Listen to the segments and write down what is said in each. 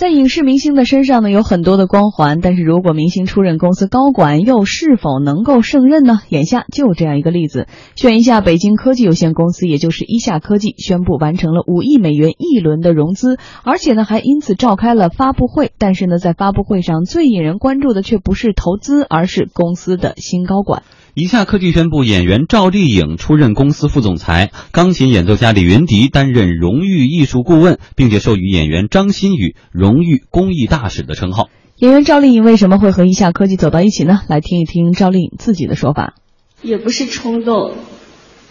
在影视明星的身上呢，有很多的光环，但是如果明星出任公司高管，又是否能够胜任呢？眼下就这样一个例子，选一下北京科技有限公司，也就是一下科技，宣布完成了五亿美元一轮的融资，而且呢还因此召开了发布会。但是呢，在发布会上最引人关注的却不是投资，而是公司的新高管。一下科技宣布，演员赵丽颖出任公司副总裁，钢琴演奏家李云迪担任荣誉艺术顾问，并且授予演员张馨予荣誉公益大使的称号。演员赵丽颖为什么会和一下科技走到一起呢？来听一听赵丽颖自己的说法。也不是冲动，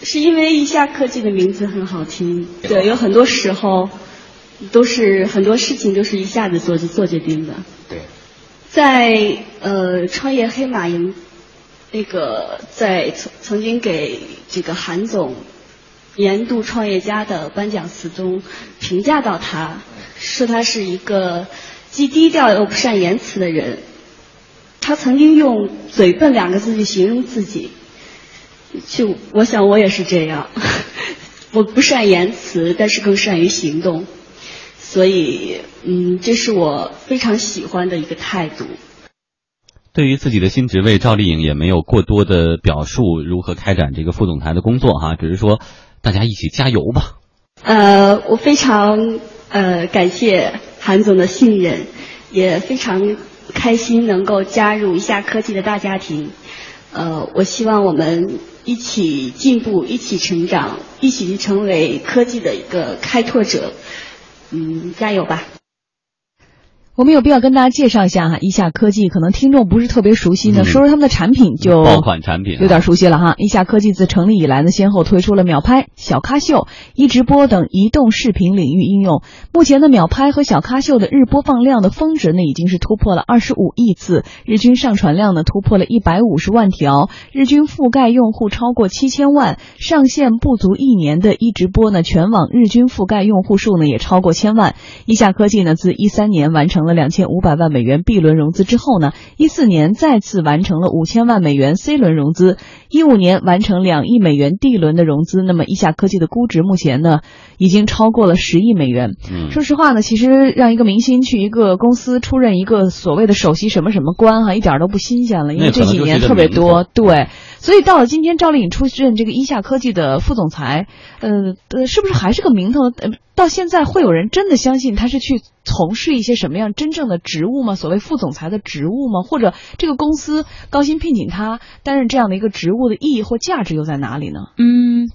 是因为一下科技的名字很好听。对，有很多时候都是很多事情都是一下子做就做决定的。对，在呃创业黑马营。那个在曾曾经给这个韩总年度创业家的颁奖词中评价到他，说他是一个既低调又不善言辞的人。他曾经用“嘴笨”两个字去形容自己，就我想我也是这样，我不善言辞，但是更善于行动，所以嗯，这是我非常喜欢的一个态度。对于自己的新职位，赵丽颖也没有过多的表述如何开展这个副总裁的工作哈，只是说大家一起加油吧。呃，我非常呃感谢韩总的信任，也非常开心能够加入一下科技的大家庭。呃，我希望我们一起进步，一起成长，一起成为科技的一个开拓者。嗯，加油吧。我们有必要跟大家介绍一下哈，一下科技可能听众不是特别熟悉呢，说说他们的产品就爆款产品有点熟悉了哈。一下科技自成立以来呢，先后推出了秒拍、小咖秀、一直播等移动视频领域应用。目前的秒拍和小咖秀的日播放量的峰值呢，已经是突破了二十五亿次，日均上传量呢突破了一百五十万条，日均覆盖用户超过七千万。上线不足一年的一直播呢，全网日均覆盖用户数呢也超过千万。一下科技呢，自一三年完成了。两千五百万美元 B 轮融资之后呢，一四年再次完成了五千万美元 C 轮融资，一五年完成两亿美元 D 轮的融资。那么，一下科技的估值目前呢，已经超过了十亿美元。嗯，说实话呢，其实让一个明星去一个公司出任一个所谓的首席什么什么官哈，一点都不新鲜了，因为这几年特别多。对，所以到了今天，赵丽颖出任这个一下科技的副总裁，呃呃，是不是还是个名头？呃，到现在会有人真的相信他是去从事一些什么样真正的职务吗？所谓副总裁的职务吗？或者这个公司高薪聘请他担任这样的一个职务的意义或价值又在哪里呢？嗯。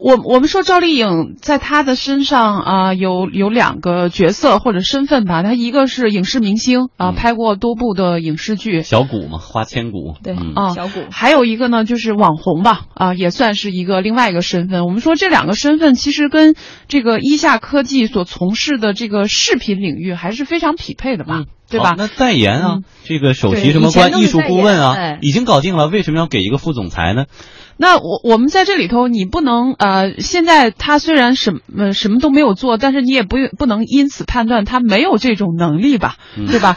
我我们说赵丽颖在她的身上啊有有两个角色或者身份吧，她一个是影视明星啊，拍过多部的影视剧，小谷嘛，花千骨，对啊，小谷，还有一个呢就是网红吧，啊也算是一个另外一个身份。我们说这两个身份其实跟这个一下科技所从事的这个视频领域还是非常匹配的吧，对吧？那代言啊，这个首席什么官，艺术顾问啊，已经搞定了，为什么要给一个副总裁呢？那我我们在这里头，你不能呃，现在他虽然什么什么都没有做，但是你也不不能因此判断他没有这种能力吧，对吧？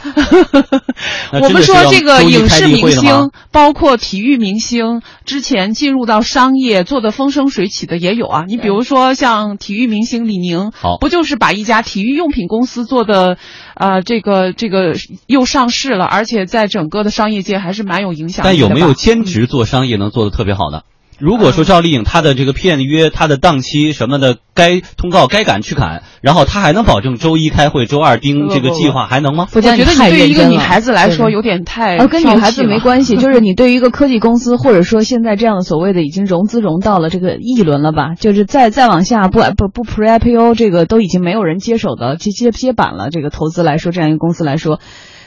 我们说这个影视明星，包括体育明星，之前进入到商业做的风生水起的也有啊。你比如说像体育明星李宁，好，不就是把一家体育用品公司做的，呃，这个这个又上市了，而且在整个的商业界还是蛮有影响力的。但有没有兼职做商业能做的特别好的？如果说赵丽颖她的这个片约、她的档期什么的，该通告该赶去赶，然后她还能保证周一开会、周二盯这个计划，还能吗？我觉得你对于一个女孩子来说有点太……呃，跟女孩子没关系，就 是你对于一个科技公司，或者说现在这样的所谓的已经融资融到了这个一轮了吧，就是再再往下不不不 pre IPO 这个都已经没有人接手的接接接板了，这个投资来说，这样一个公司来说，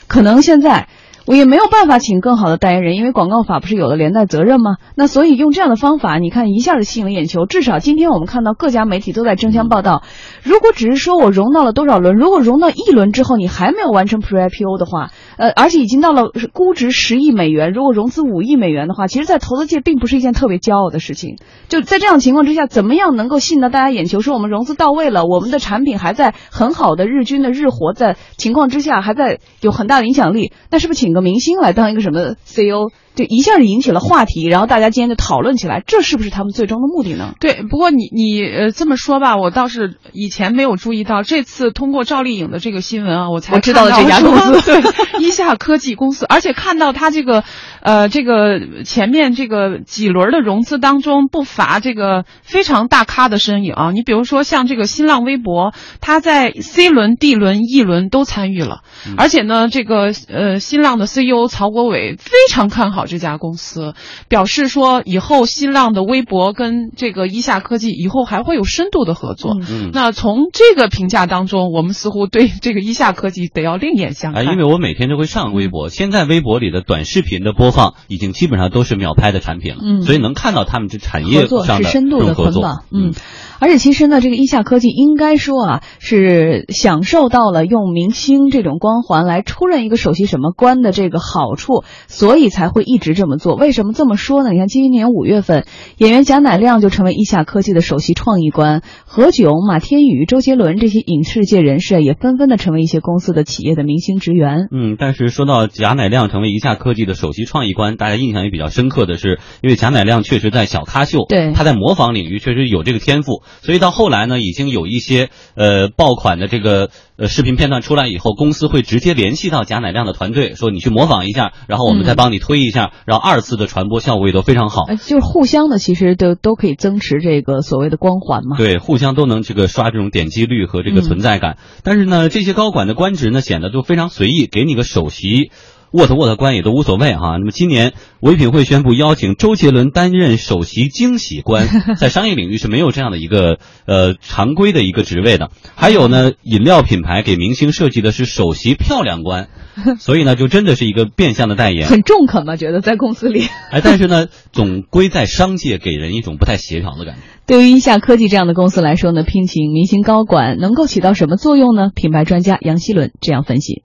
可能现在。我也没有办法请更好的代言人，因为广告法不是有了连带责任吗？那所以用这样的方法，你看一下子吸引了眼球。至少今天我们看到各家媒体都在争相报道。如果只是说我融到了多少轮，如果融到一轮之后你还没有完成 Pre IPO 的话，呃，而且已经到了估值十亿美元，如果融资五亿美元的话，其实，在投资界并不是一件特别骄傲的事情。就在这样情况之下，怎么样能够吸引到大家眼球？说我们融资到位了，我们的产品还在很好的日均的日活在情况之下，还在有很大的影响力，那是不是请个明星来当一个什么 CEO？就一下就引起了话题，然后大家今天就讨论起来，这是不是他们最终的目的呢？对，不过你你呃这么说吧，我倒是以前没有注意到，这次通过赵丽颖的这个新闻啊，我才我知道了这家公司，对，一下科技公司，而且看到它这个呃这个前面这个几轮的融资当中不乏这个非常大咖的身影啊，你比如说像这个新浪微博，它在 C 轮、D 轮、E 轮都参与了，而且呢，这个呃新浪的 CEO 曹国伟非常看好这家公司，表示说以后新浪的微博跟这个一下科技以后还会有深度的合作。嗯，那从这个评价当中，我们似乎对这个一下科技得要另眼相看。啊，因为我每天都会上微博，现在微博里的短视频的播放已经基本上都是秒拍的产品了，嗯，所以能看到他们这产业上的深度的合作，嗯。而且其实呢，这个一下科技应该说啊，是享受到了用明星这种光环来出任一个首席什么官的这个好处，所以才会一直这么做。为什么这么说呢？你看今年五月份，演员贾乃亮就成为一下科技的首席创意官，何炅、马天宇、周杰伦这些影视界人士也纷纷的成为一些公司的企业的明星职员。嗯，但是说到贾乃亮成为一下科技的首席创意官，大家印象也比较深刻的是，因为贾乃亮确实在小咖秀，对，他在模仿领域确实有这个天赋。所以到后来呢，已经有一些呃爆款的这个呃视频片段出来以后，公司会直接联系到贾乃亮的团队，说你去模仿一下，然后我们再帮你推一下，然后二次的传播效果也都非常好。就是互相的，其实都都可以增持这个所谓的光环嘛。对，互相都能这个刷这种点击率和这个存在感。但是呢，这些高管的官职呢，显得都非常随意，给你个首席。沃特沃特官也都无所谓哈。那么今年唯品会宣布邀请周杰伦担任首席惊喜官，在商业领域是没有这样的一个呃常规的一个职位的。还有呢，饮料品牌给明星设计的是首席漂亮官，所以呢，就真的是一个变相的代言，很中肯嘛？觉得在公司里，哎，但是呢，总归在商界给人一种不太协调的感觉。对于一下科技这样的公司来说呢，聘请明星高管能够起到什么作用呢？品牌专家杨希伦这样分析。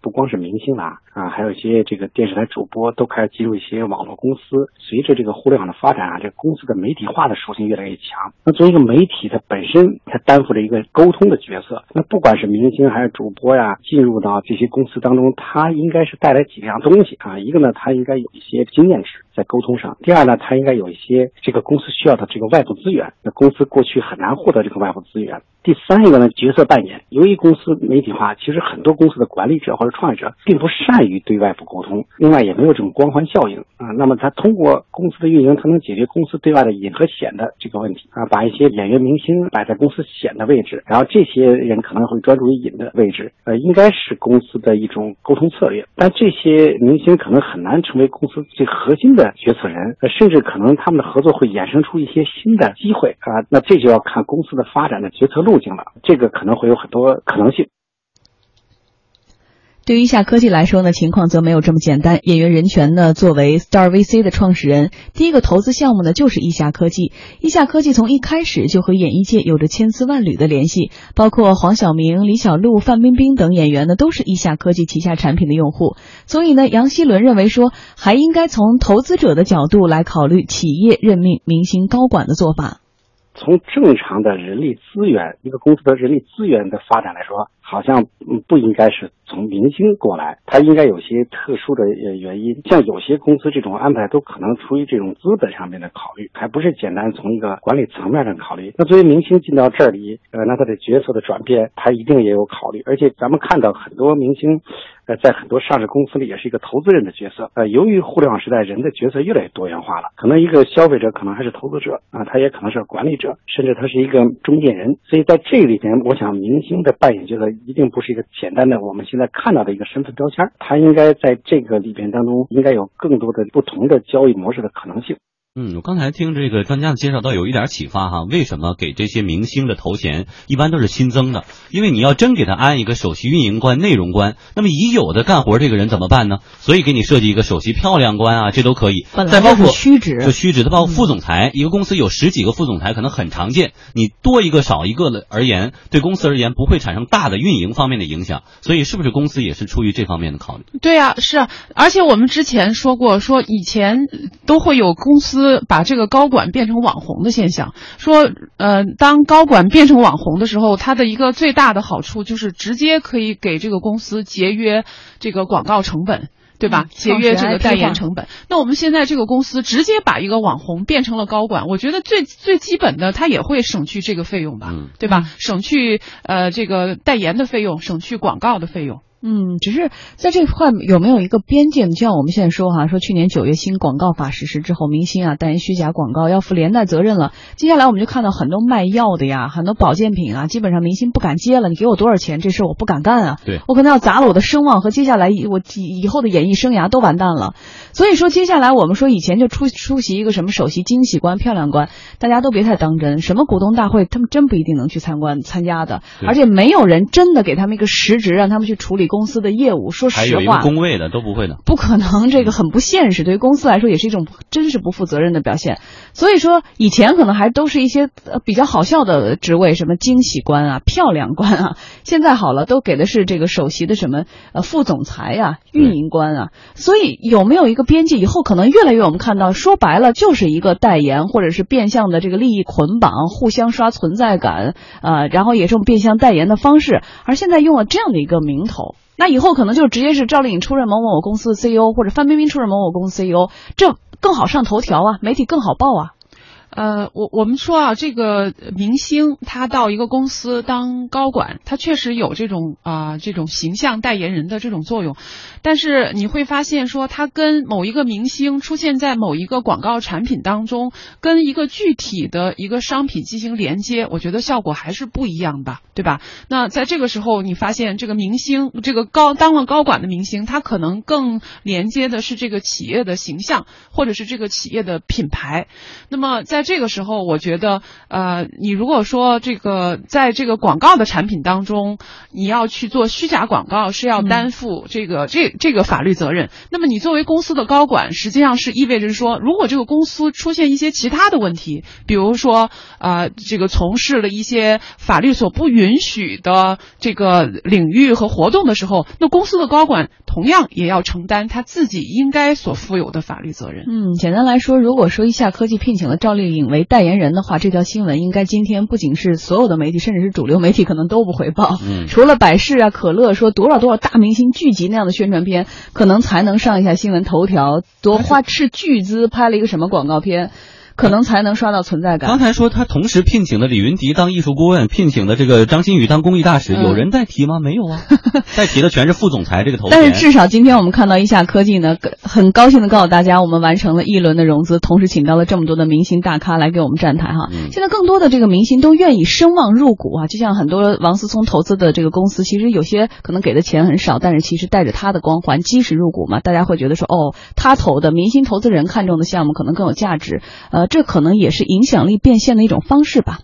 不光是明星啦啊，啊还有一些这个电视台主播都开始进入一些网络公司。随着这个互联网的发展啊，这个公司的媒体化的属性越来越强。那作为一个媒体，它本身它担负着一个沟通的角色。那不管是明星还是主播呀，进入到这些公司当中，他应该是带来几样东西啊。一个呢，他应该有一些经验值在沟通上；第二呢，他应该有一些这个公司需要的这个外部资源。那公司过去很难获得这个外部资源。第三一个呢，角色扮演。由于公司媒体化，其实很多公司的管理者或者创业者并不善于对外部沟通，另外也没有这种光环效应啊。那么他通过公司的运营，他能解决公司对外的隐和显的这个问题啊，把一些演员明星摆在公司显的位置，然后这些人可能会专注于隐的位置，呃，应该是公司的一种沟通策略。但这些明星可能很难成为公司最核心的决策人，甚至可能他们的合作会衍生出一些新的机会啊。那这就要看公司的发展的决策路径了，这个可能会有很多可能性。对于一夏科技来说呢，情况则没有这么简单。演员任泉呢，作为 Star VC 的创始人，第一个投资项目呢就是一夏科技。一夏科技从一开始就和演艺界有着千丝万缕的联系，包括黄晓明、李小璐、范冰冰等演员呢，都是一夏科技旗下产品的用户。所以呢，杨希伦认为说，还应该从投资者的角度来考虑企业任命明星高管的做法。从正常的人力资源，一个公司的人力资源的发展来说，好像不应该是从明星过来，他应该有些特殊的原因。像有些公司这种安排，都可能出于这种资本上面的考虑，还不是简单从一个管理层面上考虑。那作为明星进到这里，呃，那他的角色的转变，他一定也有考虑。而且咱们看到很多明星。在很多上市公司里也是一个投资人的角色。呃，由于互联网时代人的角色越来越多元化了，可能一个消费者可能还是投资者啊，他也可能是管理者，甚至他是一个中间人。所以在这里边，我想明星的扮演角色一定不是一个简单的我们现在看到的一个身份标签，它应该在这个里边当中应该有更多的不同的交易模式的可能性。嗯，我刚才听这个专家的介绍，倒有一点启发哈。为什么给这些明星的头衔一般都是新增的？因为你要真给他安一个首席运营官、内容官，那么已有的干活这个人怎么办呢？所以给你设计一个首席漂亮官啊，这都可以。再包括虚职，就虚职，它包括副总裁。一个公司有十几个副总裁，可能很常见。你多一个少一个的而言，对公司而言不会产生大的运营方面的影响。所以是不是公司也是出于这方面的考虑？对啊，是啊。而且我们之前说过，说以前都会有公司把这个高管变成网红的现象。说呃，当高管变成网红的时候，他的一个最大的好处就是直接可以给这个公司节约这个广告成本。对吧？节约这个代言成本。那我们现在这个公司直接把一个网红变成了高管，我觉得最最基本的，他也会省去这个费用吧，对吧？省去呃这个代言的费用，省去广告的费用。嗯，只是在这块有没有一个边界？就像我们现在说哈，说去年九月新广告法实施之后，明星啊代言虚假广告要负连带责任了。接下来我们就看到很多卖药的呀，很多保健品啊，基本上明星不敢接了。你给我多少钱，这事我不敢干啊。对，我可能要砸了我的声望和接下来我以后的演艺生涯都完蛋了。所以说，接下来我们说以前就出出席一个什么首席惊喜官、漂亮官，大家都别太当真。什么股东大会，他们真不一定能去参观参加的，而且没有人真的给他们一个实职，让他们去处理公司的业务。说实话，还有一个工位的都不会的，不可能，这个很不现实。对于公司来说，也是一种真是不负责任的表现。所以说，以前可能还都是一些呃比较好笑的职位，什么惊喜官啊、漂亮官啊。现在好了，都给的是这个首席的什么呃副总裁啊、运营官啊。所以有没有一个边界？以后可能越来越我们看到，说白了就是一个代言，或者是变相的这个利益捆绑，互相刷存在感啊，然后也是用变相代言的方式。而现在用了这样的一个名头。那以后可能就直接是赵丽颖出任某某某公司 CEO，或者范冰冰出任某某公司 CEO，这更好上头条啊，媒体更好报啊。呃，我我们说啊，这个明星他到一个公司当高管，他确实有这种啊这种形象代言人的这种作用，但是你会发现说，他跟某一个明星出现在某一个广告产品当中，跟一个具体的一个商品进行连接，我觉得效果还是不一样的，对吧？那在这个时候，你发现这个明星，这个高当了高管的明星，他可能更连接的是这个企业的形象，或者是这个企业的品牌。那么在这个时候，我觉得，呃，你如果说这个在这个广告的产品当中，你要去做虚假广告，是要担负这个这这个法律责任。那么你作为公司的高管，实际上是意味着说，如果这个公司出现一些其他的问题，比如说，呃，这个从事了一些法律所不允许的这个领域和活动的时候，那公司的高管同样也要承担他自己应该所负有的法律责任。嗯，简单来说，如果说一下科技聘请了赵丽颖为代言人的话，这条新闻应该今天不仅是所有的媒体，甚至是主流媒体可能都不会报。嗯，除了百事啊、可乐说多少多少大明星聚集那样的宣传片，可能才能上一下新闻头条，多花斥巨资拍了一个什么广告片。可能才能刷到存在感。刚才说他同时聘请的李云迪当艺术顾问，聘请的这个张馨予当公益大使，有人代提吗？没有啊，代提的全是副总裁这个头衔。但是至少今天我们看到一下科技呢，很高兴的告诉大家，我们完成了一轮的融资，同时请到了这么多的明星大咖来给我们站台哈。现在更多的这个明星都愿意声望入股啊，就像很多王思聪投资的这个公司，其实有些可能给的钱很少，但是其实带着他的光环，基石入股嘛，大家会觉得说哦，他投的明星投资人看中的项目可能更有价值，这可能也是。影响力变现的一种方式吧。